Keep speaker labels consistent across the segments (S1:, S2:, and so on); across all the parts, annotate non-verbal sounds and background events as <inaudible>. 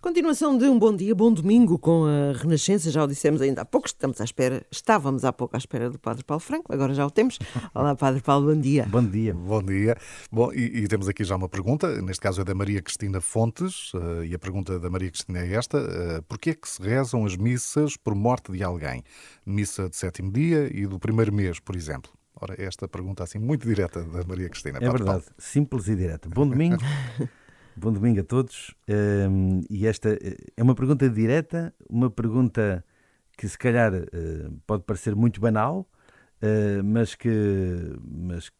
S1: Continuação de um bom dia, bom domingo com a Renascença, já o dissemos ainda há pouco, estamos à espera, estávamos há pouco à espera do Padre Paulo Franco, agora já o temos. <laughs> Olá, Padre Paulo, bom dia.
S2: Bom dia.
S3: Bom dia. Bom, e, e temos aqui já uma pergunta, neste caso é da Maria Cristina Fontes, uh, e a pergunta da Maria Cristina é esta: uh, porquê é que se rezam as missas por morte de alguém? Missa de sétimo dia e do primeiro mês, por exemplo. Ora, esta pergunta assim muito direta da Maria Cristina.
S2: É Padre verdade, Paulo. simples e direta. Bom domingo. <laughs> Bom domingo a todos. Um, e esta eh, é uma pergunta direta, uma pergunta que se calhar uh, pode parecer muito banal, uh, mas, que, mas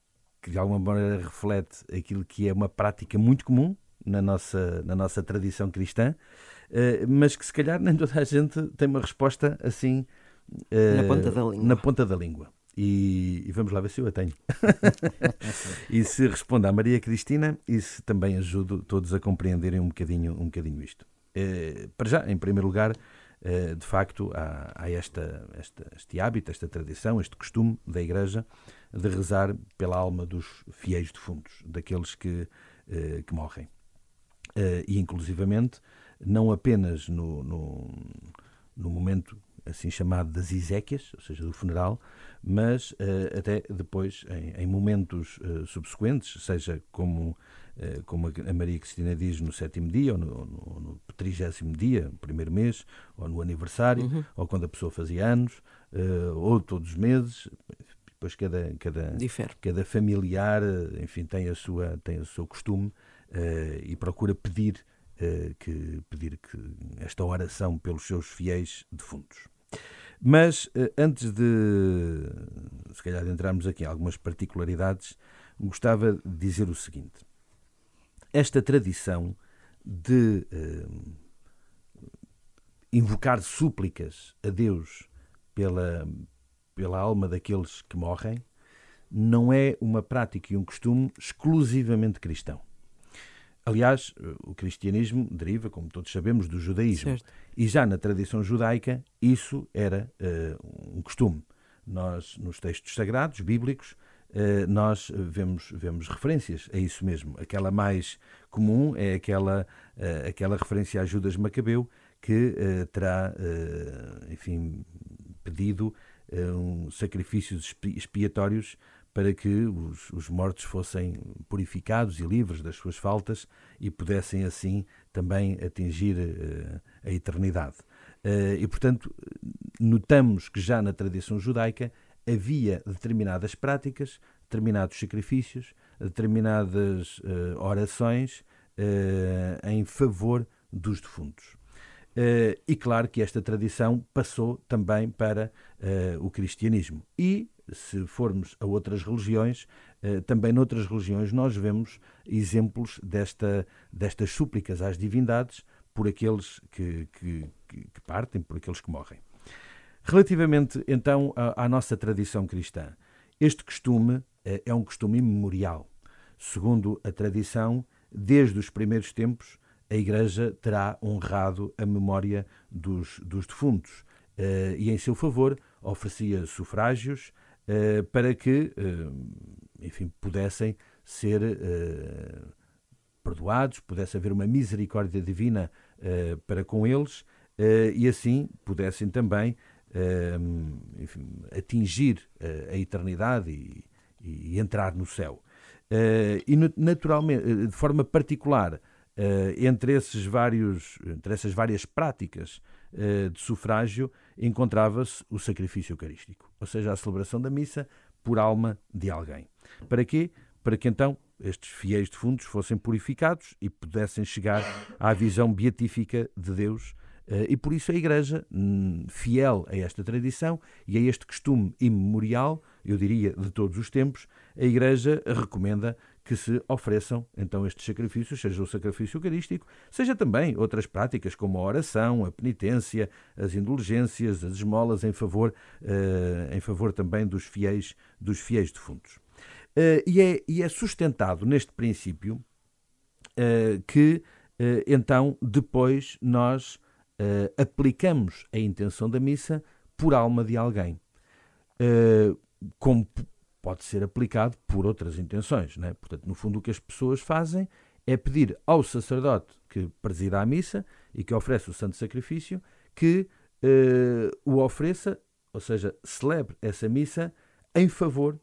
S2: que de alguma maneira reflete aquilo que é uma prática muito comum na nossa, na nossa tradição cristã, uh, mas que se calhar nem toda a gente tem uma resposta assim
S1: na ponta da língua.
S2: Na ponta da língua. E, e, vamos lá ver se eu a tenho. <laughs> e se respondo à Maria Cristina e se também ajudo todos a compreenderem um bocadinho, um bocadinho isto. Eh, para já, em primeiro lugar, eh, de facto, há, há esta, esta, este hábito, esta tradição, este costume da Igreja de rezar pela alma dos fiéis defuntos, daqueles que, eh, que morrem. e, inclusivamente, não apenas no, no, no momento assim chamado das Iséquias, ou seja, do funeral, mas uh, até depois, em, em momentos uh, subsequentes, seja como, uh, como a Maria Cristina diz, no sétimo dia, ou no, no, no trigésimo dia, primeiro mês, ou no aniversário, uhum. ou quando a pessoa fazia anos, ou todos os meses, depois cada, cada, cada familiar, enfim, tem, a sua, tem o seu costume e procura pedir que pedir que esta oração pelos seus fiéis defuntos. Mas eh, antes de, se calhar, entrarmos aqui em algumas particularidades, gostava de dizer o seguinte: esta tradição de uh, invocar súplicas a Deus pela, pela alma daqueles que morrem não é uma prática e um costume exclusivamente cristão. Aliás, o cristianismo deriva, como todos sabemos, do judaísmo. Certo. E já na tradição judaica, isso era uh, um costume. Nós, nos textos sagrados, bíblicos, uh, nós vemos, vemos referências a isso mesmo. Aquela mais comum é aquela, uh, aquela referência a Judas Macabeu, que terá, enfim, pedido um, sacrifícios expiatórios para que os, os, mortos fossem purificados e livres das suas faltas e pudessem assim também atingir uh, a eternidade. Uh, e, portanto, notamos que já na tradição judaica havia determinadas práticas, determinados sacrifícios, determinadas uh, orações em favor dos defuntos. E claro que esta tradição passou também para o cristianismo. E se formos a outras religiões, eh, também noutras religiões nós vemos exemplos desta, destas súplicas às divindades por aqueles que, que, que partem, por aqueles que morrem. Relativamente então à, à nossa tradição cristã, este costume eh, é um costume imemorial. Segundo a tradição, desde os primeiros tempos, a Igreja terá honrado a memória dos, dos defuntos eh, e, em seu favor, oferecia sufrágios, eh, para que, eh, enfim, pudessem ser perdoados, pudesse haver uma misericórdia divina para com eles e assim pudessem também enfim, atingir a eternidade e, e, entrar no céu. e naturalmente, de forma particular, entre, esses vários, entre essas várias práticas de sufrágio, encontrava-se o sacrifício eucarístico, ou seja, a celebração da missa por alma de alguém. Para quê? Para que então estes fiéis defuntos fossem purificados e pudessem chegar à visão beatífica de Deus. Eh, e por isso a Igreja, hum, fiel a esta tradição e a este costume imemorial, eu diria de todos os tempos, a Igreja recomenda que se ofereçam então estes sacrifícios, seja o sacrifício eucarístico, seja também outras práticas como a oração, a penitência, as indulgências, as esmolas em favor, uh, em favor também dos fiéis, dos fiéis defuntos. Uh, e, é, e é sustentado neste princípio uh, que então depois nós aplicamos a intenção da missa por alma de alguém. como pode ser aplicado por outras intenções. Né? Portanto, no fundo, o que as pessoas fazem é pedir ao sacerdote que presida a missa e que oferece o santo sacrifício que uh, o ofereça, ou seja, celebre essa missa em favor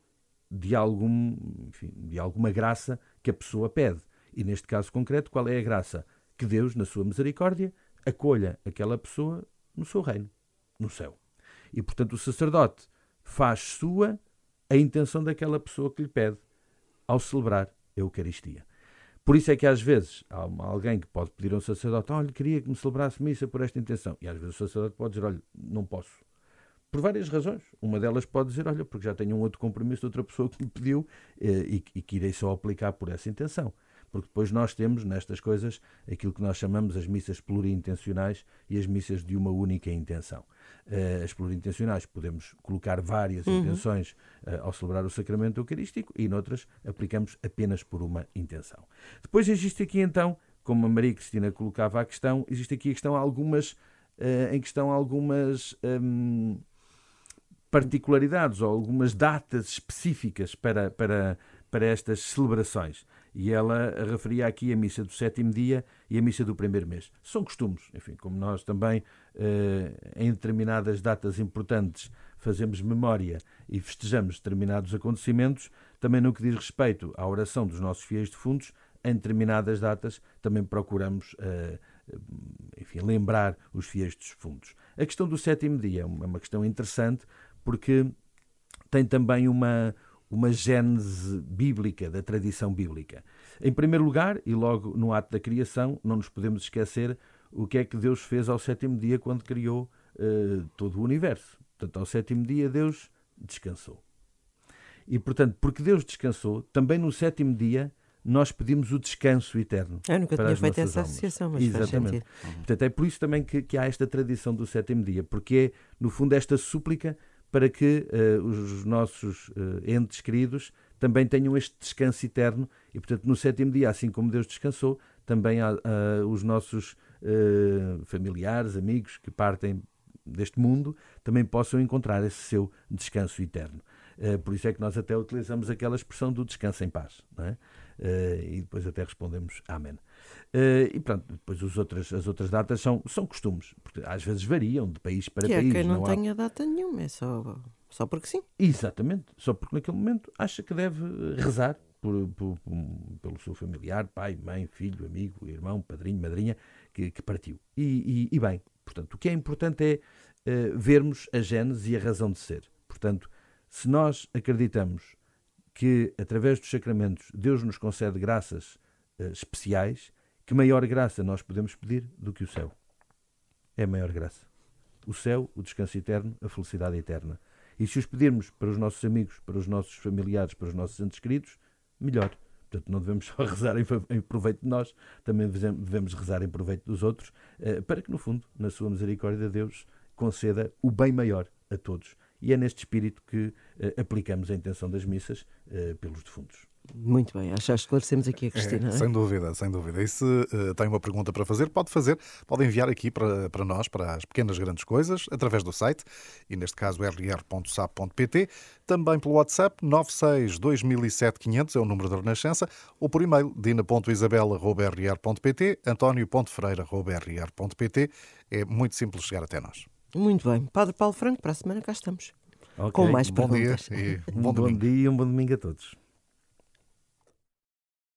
S2: de, algum, enfim, de alguma graça que a pessoa pede. E neste caso concreto, qual é a graça? Que Deus, na sua misericórdia, acolha aquela pessoa no seu reino, no céu. E portanto o sacerdote faz sua a intenção daquela pessoa que lhe pede ao celebrar a Eucaristia. Por isso é que às vezes há alguém que pode pedir a um sacerdote: Olha, queria que me celebrasse missa por esta intenção. E às vezes o sacerdote pode dizer: Olha, não posso. Por várias razões. Uma delas pode dizer: Olha, porque já tenho um outro compromisso de outra pessoa que me pediu eh, e, e que irei só aplicar por essa intenção porque depois nós temos nestas coisas aquilo que nós chamamos as missas plurintencionais e as missas de uma única intenção. Uh, as plurintencionais podemos colocar várias uhum. intenções uh, ao celebrar o sacramento eucarístico e noutras aplicamos apenas por uma intenção. Depois existe aqui então, como a Maria Cristina colocava a questão, existe aqui a questão algumas uh, em questão algumas um, particularidades ou algumas datas específicas para, para, para estas celebrações. E ela referia aqui a missa do sétimo dia e a missa do primeiro mês. São costumes, enfim, como nós também, eh, em determinadas datas importantes, fazemos memória e festejamos determinados acontecimentos, também no que diz respeito à oração dos nossos fiéis defuntos, em determinadas datas também procuramos eh, enfim, lembrar os fiéis defuntos. A questão do sétimo dia é uma questão interessante porque tem também uma, uma gênese bíblica, da tradição bíblica. Em primeiro lugar, e logo no ato da criação, não nos podemos esquecer o que é que Deus fez ao sétimo dia quando criou uh, todo o universo. Portanto, ao sétimo dia Deus descansou. E, portanto, porque Deus descansou, também no sétimo dia nós pedimos o descanso eterno.
S1: Eu nunca tinha feito essa almas. associação, mas
S2: Exatamente. Portanto, é por isso também que, que há esta tradição do sétimo dia, porque é, no fundo, esta súplica para que uh, os nossos uh, entes queridos também tenham este descanso eterno e, portanto, no sétimo dia, assim como Deus descansou, também há, os nossos familiares, amigos que partem deste mundo também possam encontrar esse seu descanso eterno. por isso é que nós até utilizamos aquela expressão do descanso em paz. É? e depois até respondemos Amém. Uh, e pronto, depois os outras, as outras datas são, são costumes, porque às vezes variam de país para
S1: que
S2: país.
S1: É quem não, não tenha há... data nenhuma, é só, só porque sim.
S2: Exatamente, só porque naquele momento acha que deve rezar por, por, por, pelo seu familiar, pai, mãe, filho, amigo, irmão, padrinho, madrinha, que, que partiu. E, e, e, bem, portanto, o que é importante é uh, vermos a gênese e a razão de ser. Portanto, se nós acreditamos que através dos sacramentos Deus nos concede graças uh, especiais, que maior graça nós podemos pedir do que o céu? É a maior graça. O céu, o descanso eterno, a felicidade eterna. E se os pedirmos para os nossos amigos, para os nossos familiares, para os nossos entes queridos, melhor. Portanto, não devemos <laughs> só rezar em proveito de nós, também devemos rezar em proveito dos outros, eh, para que, no fundo, na sua misericórdia, Deus conceda o bem maior a todos. E é neste espírito que eh, aplicamos a intenção das missas eh, pelos defuntos.
S1: Muito bem, acho que esclarecemos aqui a Cristina.
S3: É, sem dúvida, sem dúvida. E se uh, tem uma pergunta para fazer, pode fazer, pode enviar aqui para, para nós, para as pequenas grandes coisas, através do site, e neste caso rr.sap.pt, também pelo WhatsApp 962007500 é o número da Renascença, ou por e-mail dina.isabela.rr.pt, antonio.ferreira.rr.pt. É muito simples chegar até nós.
S1: Muito bem. Padre Paulo Franco, para a semana cá estamos. Okay. Com mais
S3: bom
S1: perguntas.
S3: Dia e
S2: um <laughs> bom, bom dia e um bom domingo a todos.